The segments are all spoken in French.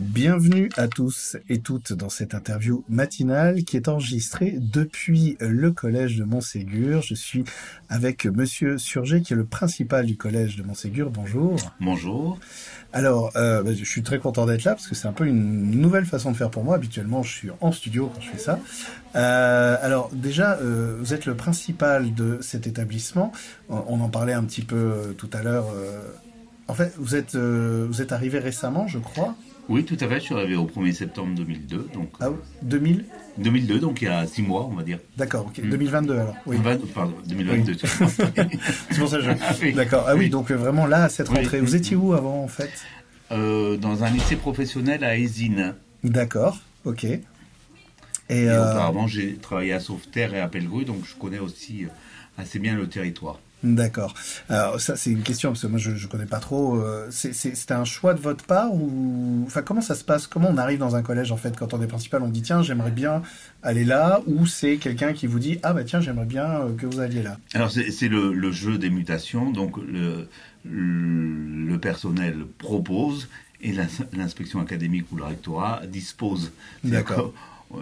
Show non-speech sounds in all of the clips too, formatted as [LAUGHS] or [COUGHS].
Bienvenue à tous et toutes dans cette interview matinale qui est enregistrée depuis le collège de Montségur. Je suis avec monsieur Surgé qui est le principal du collège de Montségur. Bonjour. Bonjour. Alors, euh, bah, je suis très content d'être là parce que c'est un peu une nouvelle façon de faire pour moi. Habituellement, je suis en studio quand je fais ça. Euh, alors déjà, euh, vous êtes le principal de cet établissement. On en parlait un petit peu tout à l'heure. En fait, vous êtes, vous êtes arrivé récemment, je crois. Oui, tout à fait. Je suis arrivé au 1er septembre 2002. Donc, ah, 2000 2002, donc il y a six mois, on va dire. D'accord, ok. 2022 hmm. alors. Oui. pardon, 2022. [LAUGHS] c'est pour ça que je. Ah D'accord. Ah oui, donc euh, vraiment là, à cette rentrée. Vous étiez où avant en fait? Euh, Dans un lycée professionnel à Esine. D'accord, ok. Et, et euh... auparavant, j'ai travaillé à Sauveterre et à Pellegru, donc je connais aussi euh, assez bien le territoire. D'accord. Alors ça c'est une question parce que moi je ne connais pas trop. Euh, c'est un choix de votre part ou enfin comment ça se passe? Comment on arrive dans un collège en fait? Quand on est principal On dit tiens j'aimerais bien aller là ou c'est quelqu'un qui vous dit ah bah tiens j'aimerais bien euh, que vous alliez là? Alors c'est le, jeu des mutations donc le, le personnel propose et l'inspection académique ou le rectorat dispose. D'accord. Euh,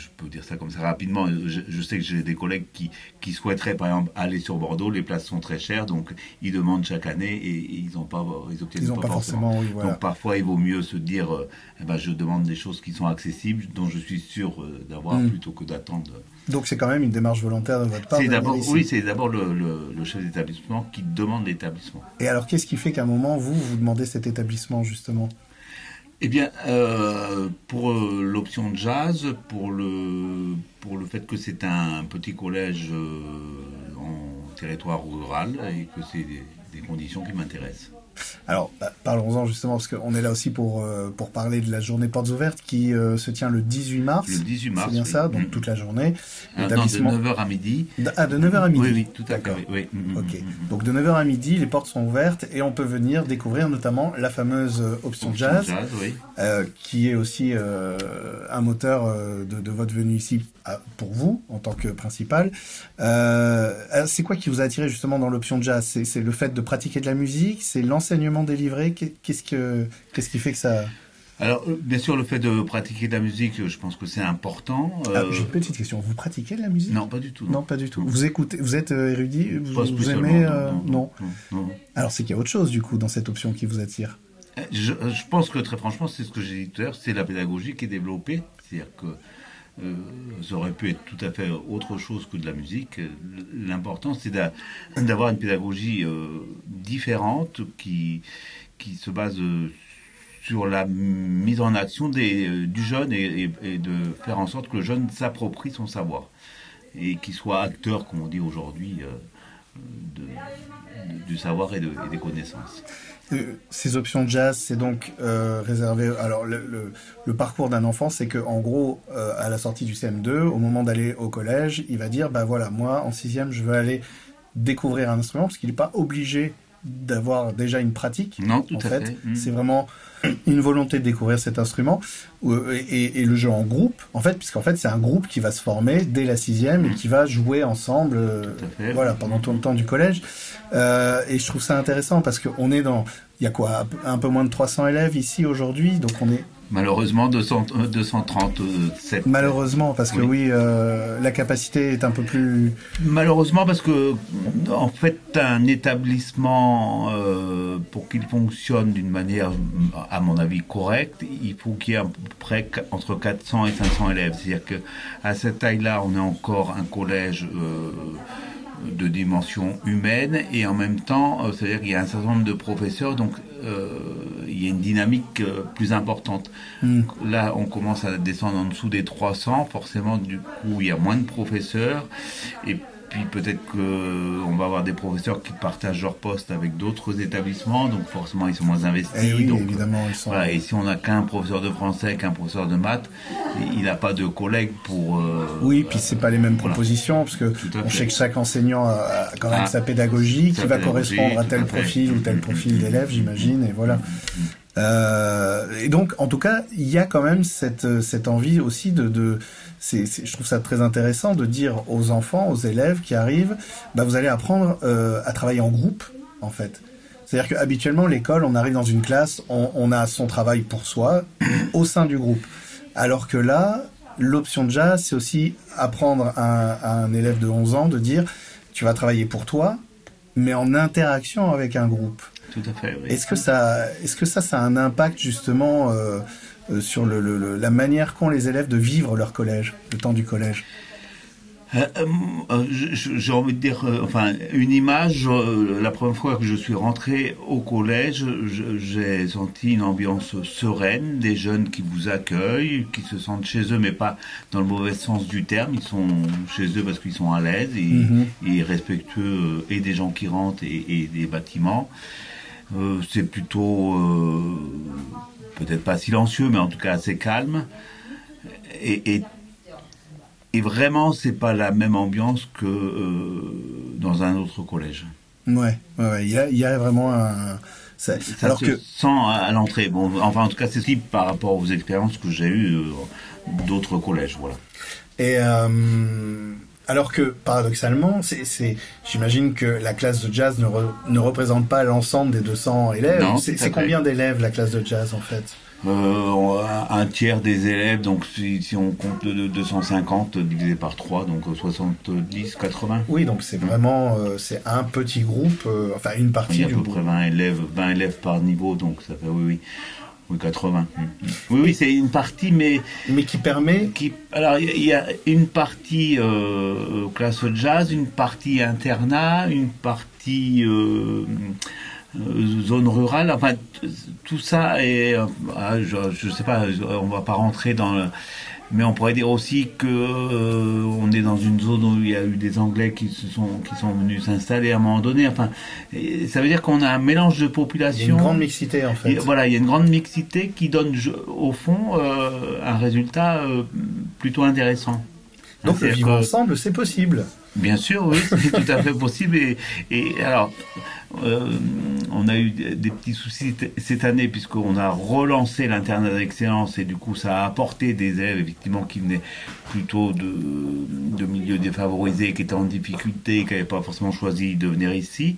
je peux dire ça comme ça rapidement. Je, sais que j'ai des collègues qui, qui, souhaiteraient, par exemple, aller sur Bordeaux. Les places sont très chères, donc ils demandent chaque année et, ils n'ont pas, ils obtiennent pas, forcément. Donc parfois, il vaut mieux se dire, euh, eh ben, je demande des choses qui sont accessibles, dont je suis sûr euh, d'avoir, hmm. plutôt que d'attendre. Donc c'est quand même une démarche volontaire de votre part. oui, c'est d'abord le, le, chef d'établissement qui demande l'établissement. Et alors, qu'est-ce qui fait qu'à un moment, vous, vous demandez cet établissement, justement? Eh bien, euh, pour euh, l'option jazz, pour le, pour le fait que c'est un petit collège euh, en territoire rural et que c'est des conditions qui m'intéressent. Alors, bah, parlons-en justement, parce qu'on est là aussi pour, euh, pour parler de la journée Portes Ouvertes qui euh, se tient le 18 mars. Le 18 mars. C'est bien ça, donc mm. toute la journée. Non, de 9h à midi. ah, de 9h à midi. Oui, oui, tout à fait. Oui, mm, mm, ok. Donc de 9h à midi, les portes sont ouvertes et on peut venir découvrir notamment la fameuse euh, option, jazz, qui est aussi un moteur de, de, votre venue ici pour vous en tant que principal. c'est quoi qui vous a attiré justement dans l'option jazz? C'est le fait de pratiquer de la musique? C'est l'enseignement délivré Qu'est-ce que qu'est-ce qui fait que ça alors, euh, bien sûr, le fait de pratiquer de la musique, je pense que c'est important. Ah, j'ai une petite question. Vous pratiquez de la musique? Non, pas du tout. Non, pas du tout. Vous écoutez, vous êtes euh, érudit? Vous, aimez euh, non, non, Alors, c'est qu'il y a autre chose, du coup, dans cette option qui vous attire? Je, pense que, très franchement, c'est ce que j'ai dit tout à l'heure, c'est la pédagogie qui est développée. C'est-à-dire que ça aurait pu être tout à fait autre chose que de la musique. L'important, c'est d'avoir une pédagogie différente qui, qui se base sur la mise en action euh, du jeune et, de faire en sorte que le jeune s'approprie son savoir et qu'il soit acteur, comme on dit aujourd'hui, euh, du savoir et, des connaissances. Euh, ces options jazz, c'est donc réservé. Alors, le, parcours d'un enfant, c'est que en gros, à la sortie du CM2, au moment d'aller au collège, il va dire bah voilà, moi en sixième, je veux aller découvrir un instrument parce qu'il n'est pas obligé d'avoir déjà une pratique. Non, tout en à fait. Mm. C'est vraiment une volonté de découvrir cet instrument et, le jeu en groupe, en fait, puisqu'en fait c'est un groupe qui va se former dès la sixième et qui va jouer ensemble, euh, voilà, pendant tout le temps du collège. Euh, et je trouve ça intéressant parce qu'on est dans, il y a quoi, un peu moins de 300 élèves ici aujourd'hui, donc on est Malheureusement, 200, 237. Malheureusement, parce que oui, euh, la capacité est un peu plus. Malheureusement, parce que, en fait, un établissement, euh, pour qu'il fonctionne d'une manière, à mon avis, correcte, il faut qu'il y ait à peu près entre 400 et 500 élèves. C'est-à-dire qu'à cette taille-là, on est encore un collège. Euh, de dimension humaine et en même temps, euh, c'est-à-dire qu'il y a un certain nombre de professeurs, donc euh, il y a une dynamique plus importante. Hmm. Là, on commence à descendre en dessous des 300, forcément, du coup, il y a moins de professeurs et puis peut-être qu'on va avoir des professeurs qui partagent leur poste avec d'autres établissemsements, donc forcément ils sont moins investis. Et, eh donc, évidemment, ils sont... et si on n'a qu'un professeur de français, qu'un professeur de maths, il n'a pas de collègues pour. Euh, oui, puis c'est pas les mêmes propositions, parce que on sait que chaque enseignant a quand même ah, sa pédagogie qui va correspondre à tel profil ou tel profil d'élève, j'imagine, et voilà. Mm, mm, mm. Euh, et donc, en tout cas, il y a quand même cette, cette envie aussi de, de je trouve ça très intéressant de dire aux enfants, aux élèves qui arrivent, bah, vous allez apprendre euh, à travailler en groupe, en fait. C'est-à-dire qu'habituellement, l'école, on arrive dans une classe, on, a son travail pour soi [CLEARS THROAT] au sein du groupe. Alors que là, l'option de jazz, c'est aussi apprendre à, un élève de 11 ans de dire, tu vas travailler pour toi, mais en interaction avec un groupe. Tout à fait. Est-ce que ça, est-ce que ça, ça a un impact justement euh, euh, sur le, la manière qu'ont les élèves de vivre leur collège, le temps du collège? Euh, euh, j'ai envie de dire, enfin, une image. la première fois que je suis rentré au collège, j'ai senti une ambiance sereine, des jeunes qui vous accueillent, qui se sentent chez eux, mais pas dans le mauvais sens du terme. Ils sont chez eux parce qu'ils sont à l'aise et, mhm. respectueux et des gens qui rentrent et, des bâtiments. C'est plutôt peut-être pas silencieux, mais en tout cas assez calme. Et, et, et vraiment, c'est pas la même ambiance que euh, dans un autre collège. Ouais, il y, y, a, vraiment un. Ça, Alors se que... sent à l'entrée. Bon, enfin, en tout cas, c'est ce par rapport aux expériences que j'ai eues euh, d'autres collèges, voilà. Et euh, alors que paradoxalement, c'est, j'imagine que la classe de jazz ne, ne représente pas l'ensemble des 200 élèves. C'est, combien d'élèves la classe de jazz en fait? Euh, un tiers des élèves, donc si, on compte de, 250 divisé par 3, donc 70, 80. Oui, donc c'est vraiment euh, c'est un petit groupe, euh, enfin une partie Il y a à peu près 20 élèves, 20 élèves par niveau, donc ça fait oui, oui. Oui, 80. Oui, oui, c'est une partie, mais... Mais qui permet... Qui, alors, il y, a une partie euh, classe jazz, une partie internat, une partie euh, euh, zone rurale. Enfin, tout ça est... Ah, je ne sais pas, on va pas rentrer dans... Le, mais on pourrait dire aussi que euh, on est dans une zone où il y a eu des Anglais qui se sont qui sont venus s'installer à un moment donné. Enfin, ça veut dire qu'on a un mélange de population. Il y a une grande mixité en fait. voilà, il y a une grande mixité qui donne au fond euh, un résultat euh, plutôt intéressant. Donc le vivre ensemble, c'est possible. Bien sûr, oui, c'est tout à fait possible. Et, et alors, euh, on a eu des petits soucis cette année puisqu'on a relancé l'internat d'excellence et du coup ça a apporté des élèves effectivement qui venaient plutôt de, de milieux défavorisés, qui étaient en difficulté, qui n'avaient pas forcément choisi de venir ici.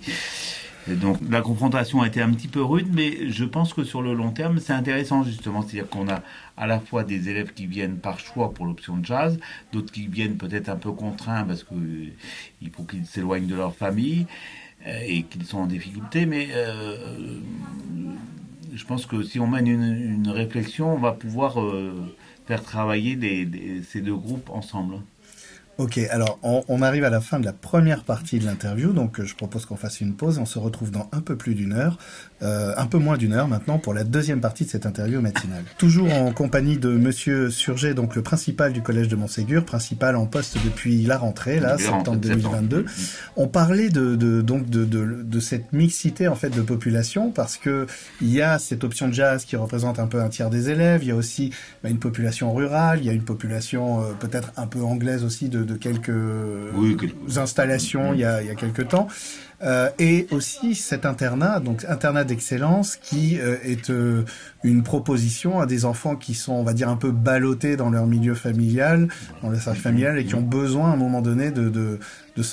Donc la confrontation a été un petit peu rude, mais je pense que sur le long terme, c'est intéressant justement. C'est-à-dire qu'on a à la fois des élèves qui viennent par choix pour l'option de jazz, d'autres qui viennent peut-être un peu contraints parce qu'il faut qu'ils s'éloignent de leur famille. Euh, et qu'ils sont en difficulté, mais euh, je pense que si on mène une, réflexion, on va pouvoir euh, faire travailler ces deux groupes ensemble. Ok, alors on, arrive à la fin de la première partie de l'interview, donc euh, je propose qu'on fasse une pause. On se retrouve dans un peu plus d'une heure, euh, un peu moins d'une heure maintenant, pour la deuxième partie de cette interview matinale. [LAUGHS] Toujours en compagnie de Monsieur Surget, donc le principal du collège de Montségur, principal en poste depuis la rentrée, là, septembre 2022. On parlait de, donc de, de, cette mixité en fait de population parce que il y a cette option de jazz qui représente un peu un tiers des élèves. Il y a aussi bah, une population rurale, il y a une population euh, peut-être un peu anglaise aussi de de, quelques, installations il, y a, il y a quelques temps. Euh, et aussi cet internat, donc internat d'excellence, qui euh, est euh, une proposition à des enfants qui sont, on va dire, un peu ballottés dans leur milieu familial, dans leur cercle familial, et qui ont besoin à un moment donné de, de, de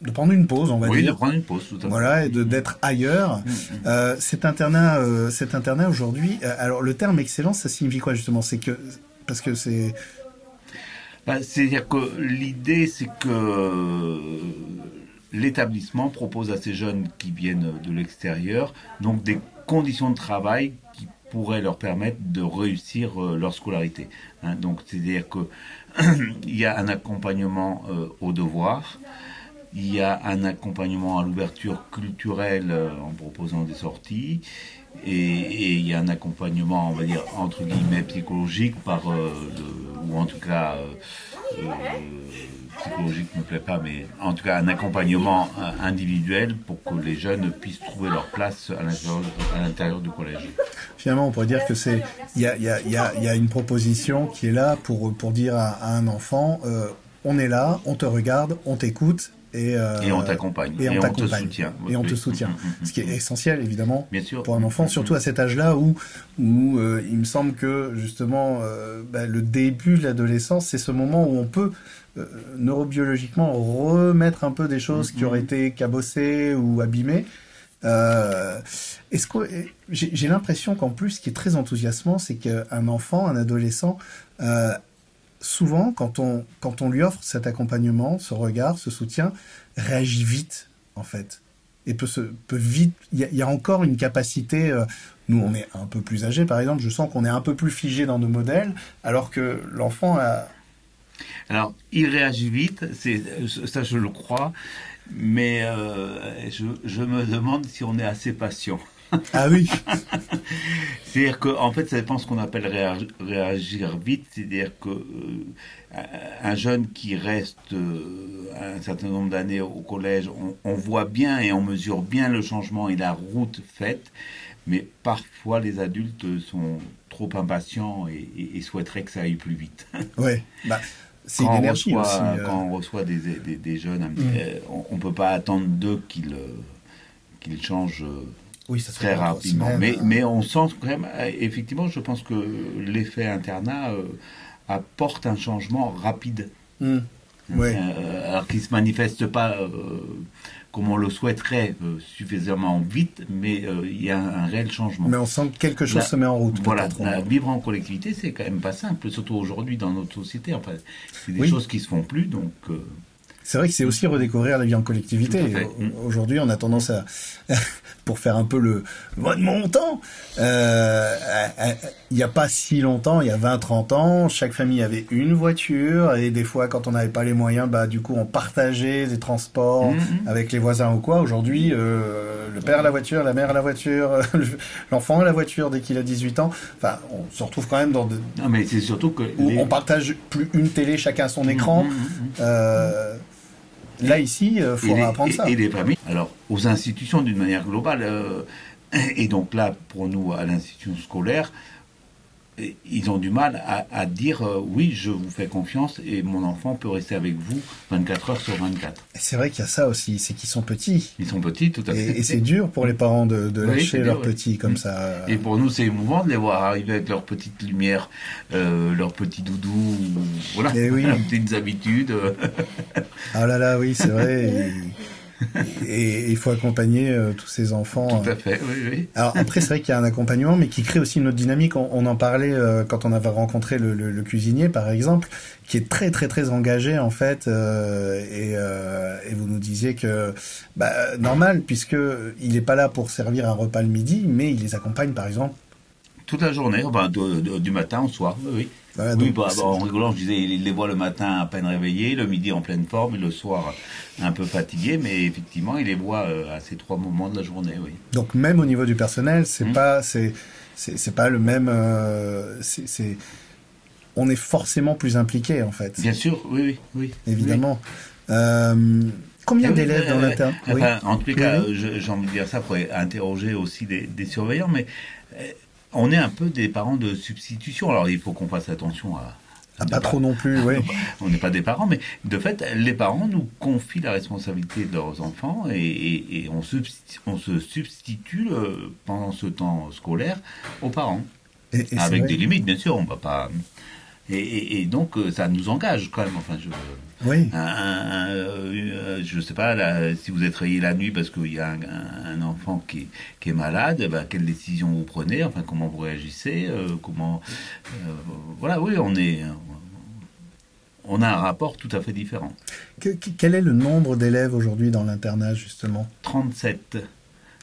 de prendre une pause, on va oui, dire. de prendre une pause, tout à fait. Voilà, et de d'être ailleurs. Mm, mm. cet internat, cet internat aujourd'hui, alors le terme excellence, ça signifie quoi justement? C'est que parce que c'est bah, c'est-à-dire que l'idée, c'est que l'établissement propose à ces jeunes qui viennent de l'extérieur donc des conditions de travail qui pourraient leur permettre de réussir euh, leur scolarité. Hein. donc c'est-à-dire qu'il [CLEARS THROAT] y a un accompagnement euh, au devoir, il y a un accompagnement à l'ouverture culturelle euh, en proposant des sorties, et, il y a un accompagnement, on va dire, entre guillemets, psychologique, par, euh, ou en tout cas, euh, psychologique ne me plaît pas, mais en tout cas un accompagnement individuel pour que les jeunes puissent trouver leur place à l'intérieur du collège. Finalement, on pourrait dire que c'est il y a, une proposition qui est là pour, pour dire à, un enfant on est là, on te regarde, on t'écoute euh, et, on t'accompagne. Et, on, te soutient. Et on te soutient. Ce qui est essentiel, évidemment, pour un enfant, surtout à cet âge-là où, où euh, il me semble que, justement, euh, bah, le début de l'adolescence, c'est ce moment où on peut neurobiologiquement remettre un peu des choses qui auraient été cabossées ou abîmées. Est-ce que j'ai l'impression qu'en plus, ce qui est très enthousiasmant, c'est qu'un enfant, un adolescent, souvent, quand on, lui offre cet accompagnement, ce regard, ce soutien, réagit vite, en fait. Et peut, se, peut vite. Il y, a encore une capacité. Euh, nous, on est un peu plus âgés, par exemple. Je sens qu'on est un peu plus figé dans nos modèles, alors que l'enfant a. Alors, il réagit vite, c'est ça, je le crois. Mais euh, je me demande si on est assez patient. Ah oui [LAUGHS] C'est-à-dire qu'en en fait, ça dépend ce qu'on appelle réagir, vite. C'est-à-dire que euh, un jeune qui reste euh, un certain nombre d'années au collège, on, voit bien et on mesure bien le changement et la route faite. Mais parfois, les adultes sont trop impatients et, souhaiteraient que ça aille plus vite. [LAUGHS] Oui, bah, c'est une énergie aussi. Euh. Quand on reçoit des, des, jeunes, mm. on ne peut pas attendre d'eux qu'ils qu'ils changent oui, ça très rapidement. mais, euh. mais on sent quand même, euh, effectivement, je pense que l'effet internat euh, apporte un changement rapide. Hmm. alors qu'il ne se manifeste pas comme on le souhaiterait suffisamment vite, mais il y a un, réel changement. Mais on sent que quelque chose se met en route. Voilà, vivre en collectivité, c'est quand même pas simple, surtout aujourd'hui dans notre société. Enfin, c'est des choses qui se font plus, donc. C'est vrai que c'est aussi redécouvrir la vie en collectivité. Aujourd'hui, on a tendance à, [LAUGHS] pour faire un peu le de mon temps, euh, il n'y a pas si longtemps, il y a 20-30 ans, chaque famille avait une voiture et des fois, quand on n'avait pas les moyens, bah du coup, on partageait des transports mm-hmm. avec les voisins ou quoi. Aujourd'hui, euh, le père a la voiture, la mère a la voiture, [LAUGHS] l'enfant a la voiture dès qu'il a 18 ans. Enfin, on se retrouve quand même dans de... Non, mais c'est surtout que... on partage plus une télé, chacun son écran. Mm-hmm. Euh, Là, ici, il euh, faut apprendre ça. Et les familles, alors, aux institutions d'une manière globale, euh, et donc là, pour nous, à l'institution scolaire, ils ont du mal à, dire euh, oui, je vous fais confiance et mon enfant peut rester avec vous 24 heures sur 24. C'est vrai qu'il y a ça aussi, c'est qu'ils sont petits. Ils sont petits, tout à fait. Et, c'est dur pour les parents de, lâcher leurs petits comme ça. Et pour nous, c'est émouvant de les voir arriver avec leurs petites lumières, euh, leurs petits doudous, voilà, et oui. [LAUGHS] leurs petites habitudes. [LAUGHS] ah là là, oui, c'est vrai. [LAUGHS] [LAUGHS] et il faut accompagner euh, tous ces enfants. Tout à fait, oui, oui. Alors après, c'est vrai qu'il y a un accompagnement, mais qui crée aussi une autre dynamique. On, en parlait euh, quand on avait rencontré le, cuisinier, par exemple, qui est très très très engagé en fait. Euh, et, vous nous disiez que bah, normal, puisque il n'est pas là pour servir un repas le midi, mais il les accompagne, par exemple. Toute la journée, du matin au soir, oui oui, bah, bah, en rigolant, je disais, il les voit le matin à peine réveillés, le midi en pleine forme et le soir un peu fatigué, mais effectivement, il les voit euh, à ces trois moments de la journée, oui. Donc même au niveau du personnel, c'est mmh. pas, c'est, c'est, pas le même. Euh, c'est, on est forcément plus impliqué en fait. Bien sûr, oui, oui, oui. Évidemment. Euh, combien d'élèves dans l'interne En tout cas, j'ai envie de dire ça pour interroger aussi des, des surveillants, mais on est un peu des parents de substitution. Alors il faut qu'on fasse attention à. Ah, pas trop non plus, oui. [LAUGHS] On n'est pas des parents, mais de fait, les parents nous confient la responsabilité de leurs enfants et, on, se substitue euh, pendant ce temps scolaire aux parents. Avec des limites, bien sûr, on ne va pas. Et, donc, euh, ça nous engage quand même. Enfin, je, oui. Euh, je ne sais pas, si vous êtes réveillé la nuit parce qu'il y a un, enfant qui, est malade, ben, quelle décision vous prenez Enfin, comment vous réagissez euh, Comment Voilà, oui, on est. On a un rapport tout à fait différent. quel est le nombre d'élèves aujourd'hui dans l'internat, justement? 37.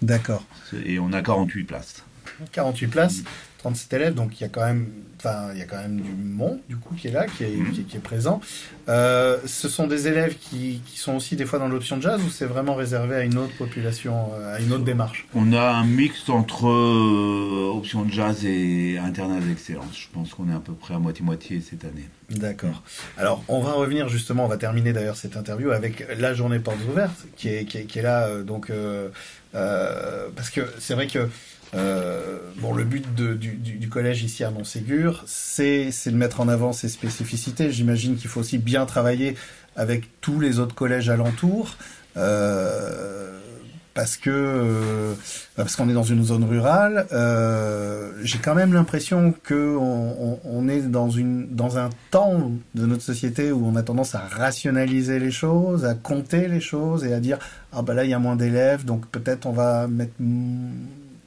D'accord. Et on a 48 places. 48 places 37 élèves, donc il y a quand même, enfin, il y a quand même du monde du coup qui est là, qui est, mhm. qui, est présent. Euh, ce sont des élèves qui, qui, sont aussi des fois dans l'option jazz ou c'est vraiment réservé à une autre population, euh, à une autre démarche? On a un mix entre euh, option jazz et internat d'excellence. Je pense qu'on est à peu près à moitié-moitié cette année. D'accord. Alors, on va revenir justement, on va terminer d'ailleurs cette interview avec la journée portes ouvertes qui est, qui est, qui est là, donc, parce que c'est vrai que euh, bon, le but du, collège ici à Montségur, c'est de mettre en avant ses spécificités. J'imagine qu'il faut aussi bien travailler avec tous les autres collèges alentours. Euh, parce que euh, parce qu'on est dans une zone rurale, j'ai quand même l'impression que on, est dans un temps de notre société où on a tendance à rationaliser les choses, à compter les choses et à dire ah bah là il y a moins d'élèves donc peut-être on va mettre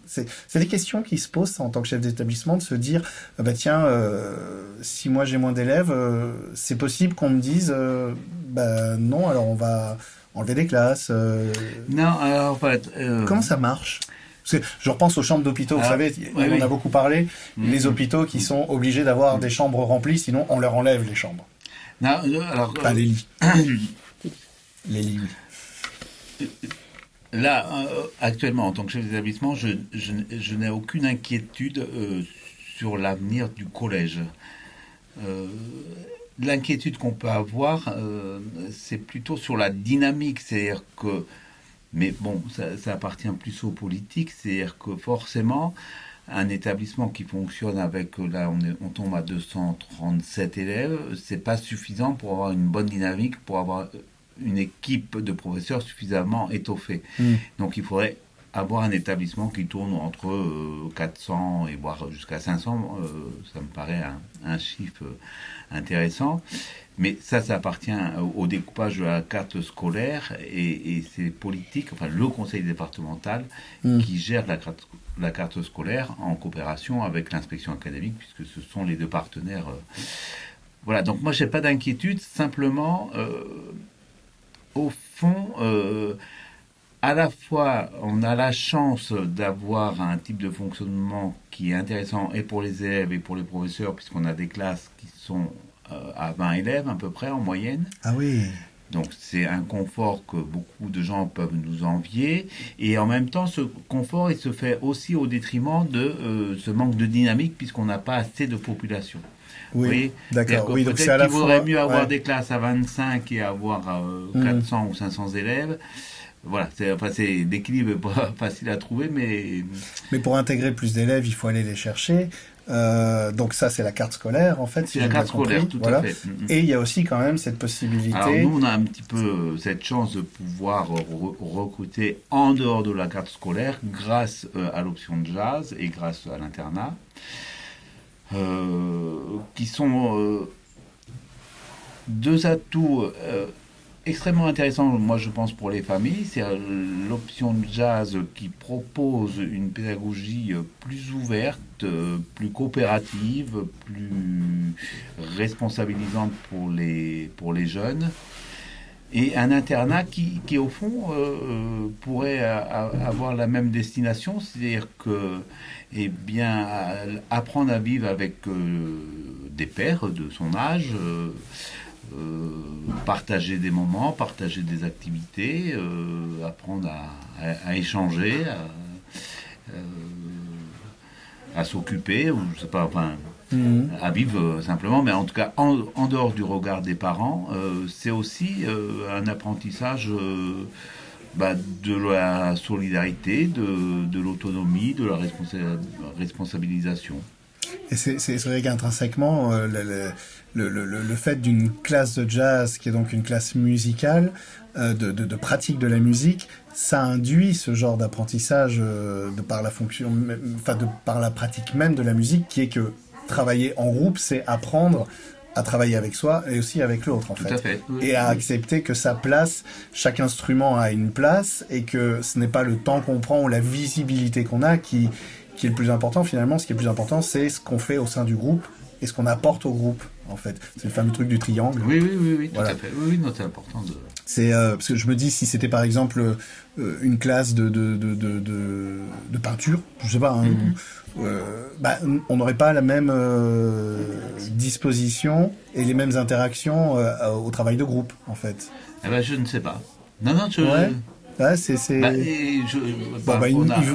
c'est des questions qui se posent en tant que chef d'établissement de se dire ah bah tiens euh, si moi j'ai moins d'élèves euh, c'est possible qu'on me dise euh, bah non alors on va enlever des classes Non, alors en fait. Comment ça marche? Parce que je repense aux chambres d'hôpitaux, vous ah, savez, on a beaucoup parlé, mm-hmm. les hôpitaux qui sont obligés d'avoir des chambres remplies, sinon on leur enlève les chambres. Non, alors. Pas les lits. [COUGHS] les lits, [COUGHS] Là, actuellement, en tant que chef d'établissement, je, n'ai aucune inquiétude sur l'avenir du collège l'inquiétude qu'on peut avoir, euh, c'est plutôt sur la dynamique. C'est-à-dire que, mais bon, ça, appartient plus aux politiques, c'est-à-dire que forcément, un établissement qui fonctionne avec, là on, on tombe à 237 élèves, c'est pas suffisant pour avoir une bonne dynamique, pour avoir une équipe de professeurs suffisamment étoffée. Hmm. Donc il faudrait avoir un établissement qui tourne entre 400 euh, et voire jusqu'à 500, euh, ça me paraît un, chiffre intéressant. Mais ça, ça appartient au découpage de la carte scolaire et, c'est politique, enfin le conseil départemental mm. qui gère la carte, la carte scolaire en coopération avec l'inspection académique puisque ce sont les deux partenaires. Euh. Voilà, donc moi, j'ai pas d'inquiétude, simplement, au fond, à la fois, on a la chance d'avoir un type de fonctionnement qui est intéressant et pour les élèves et pour les professeurs, puisqu'on a des classes qui sont euh, à 20 élèves à peu près en moyenne. Ah oui. Donc c'est un confort que beaucoup de gens peuvent nous envier. Et en même temps, ce confort, il se fait aussi au détriment de euh, ce manque de dynamique, puisqu'on n'a pas assez de population. Oui, d'accord. Oui, donc c'est à la fois... vaudrait mieux avoir des classes à 25 et avoir 400 euh, mmh. ou 500 élèves voilà, c'est enfin, l'équilibre pas [LAUGHS] facile à trouver, mais mais pour intégrer plus d'élèves, il faut aller les chercher. Euh, donc ça, c'est la carte scolaire, en fait. c'est la carte scolaire, tout à fait. Mm, mm. Et il y a aussi quand même cette possibilité. Alors nous, on a un petit peu cette chance de pouvoir recruter en dehors de la carte scolaire grâce euh, à l'option de jazz et grâce à l'internat, euh, qui sont deux atouts extrêmement intéressant, moi je pense, pour les familles. C'est euh, l'option jazz qui propose une pédagogie euh, plus ouverte, euh, plus coopérative, plus responsabilisante pour les, pour les jeunes. Et un internat qui, qui au fond, pourrait avoir la même destination, c'est-à-dire que, eh bien, apprendre à vivre avec des pères de son âge, euh, partager des moments, partager des activités, euh, apprendre à, échanger, à, euh, s'occuper, ou je sais pas, enfin, mhm. à vivre simplement, mais en tout cas, en, dehors du regard des parents, c'est aussi un apprentissage bah, de la solidarité, de, l'autonomie, de la responsabilisation. Et c'est vrai qu'intrinsèquement, le, le, le, le, fait d'une classe de jazz, qui est donc une classe musicale, euh, de, de, de, pratique de la musique, ça induit ce genre d'apprentissage euh, de par la fonction, enfin de par la pratique même de la musique, qui est que travailler en groupe, c'est apprendre à travailler avec soi et aussi avec l'autre en fait. Et à accepter que sa place, chaque instrument a une place et que ce n'est pas le temps qu'on prend ou la visibilité qu'on a qui, qui est le plus important finalement. Ce qui est le plus important, c'est ce qu'on fait au sein du groupe et ce qu'on apporte au groupe, en fait. C'est le fameux truc du triangle. Oui, oui, oui, oui tout à fait. Oui, oui c'est important de... C'est euh, parce que je me dis si c'était par exemple euh, une classe de de, de, de, de, peinture, je sais pas, hein, mhm. euh, bah, on n'aurait pas la même disposition et les mêmes interactions au travail de groupe, en fait. Eh ben, je ne sais pas. Non, non, tu c'est. Bah, bah, bah,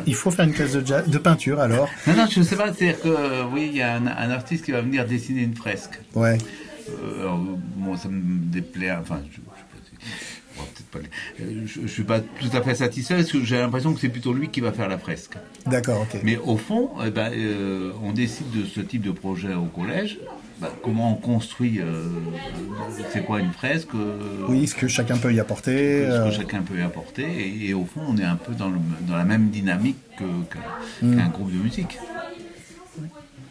il, faut faire une classe de, de peinture alors. [LAUGHS] Non, non, je ne sais pas. C'est-à-dire que oui, il y a un, artiste qui va venir dessiner une fresque. Ouais. Euh, bon, ça me déplaît. Enfin, je, je ne suis pas tout à fait satisfait parce que j'ai l'impression que c'est plutôt lui qui va faire la fresque. D'accord, ok. Mais au fond, eh ben, euh, on décide de ce type de projet au collège bah, comment on construit, euh, c'est quoi une fresque Oui, ce que chacun peut y apporter. Ce que chacun peut y apporter. Et, au fond, on est un peu dans, la même dynamique hmm. qu'un groupe de musique.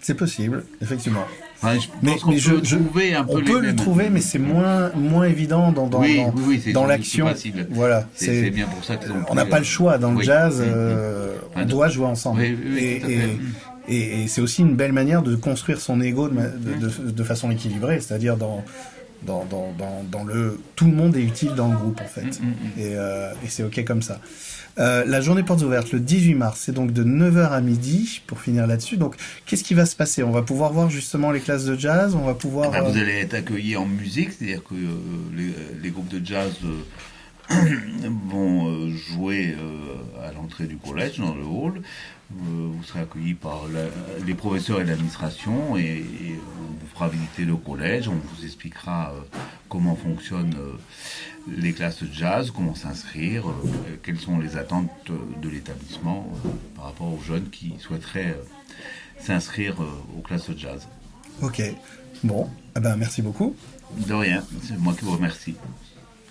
C'est possible, effectivement mais, je, je, un peu on peut le trouver, mais c'est moins, moins évident dans, dans, dans, l'action. Voilà, c'est bien pour ça ont. On n'a pas le choix dans le jazz. Euh, on doit jouer ensemble. et, et, c'est aussi une belle manière de construire son ego de, de, façon équilibrée, c'est-à-dire dans dans, dans, dans, le tout le monde est utile dans le groupe en fait, mm, mm, mm. et, euh, et c'est ok comme ça. Euh, la journée portes ouvertes le 18 mars, c'est donc de 9h à midi pour finir là-dessus. Donc, qu'est-ce qui va se passer? On va pouvoir voir justement les classes de jazz, on va pouvoir. Ah bah, vous euh, allez être accueillis en musique, c'est-à-dire que euh, les, groupes de jazz [CLEARS THROAT] vont jouer à l'entrée du collège, dans le hall. Vous serez accueillis par les professeurs et l'administration et, on vous fera visiter le collège, on vous expliquera comment fonctionne les classes de jazz, comment s'inscrire, euh, quelles sont les attentes de l'établissement euh, par rapport aux jeunes qui souhaiteraient euh, s'inscrire aux classes de jazz. Ok, bon, eh ben, merci beaucoup. De rien, c'est moi qui vous remercie.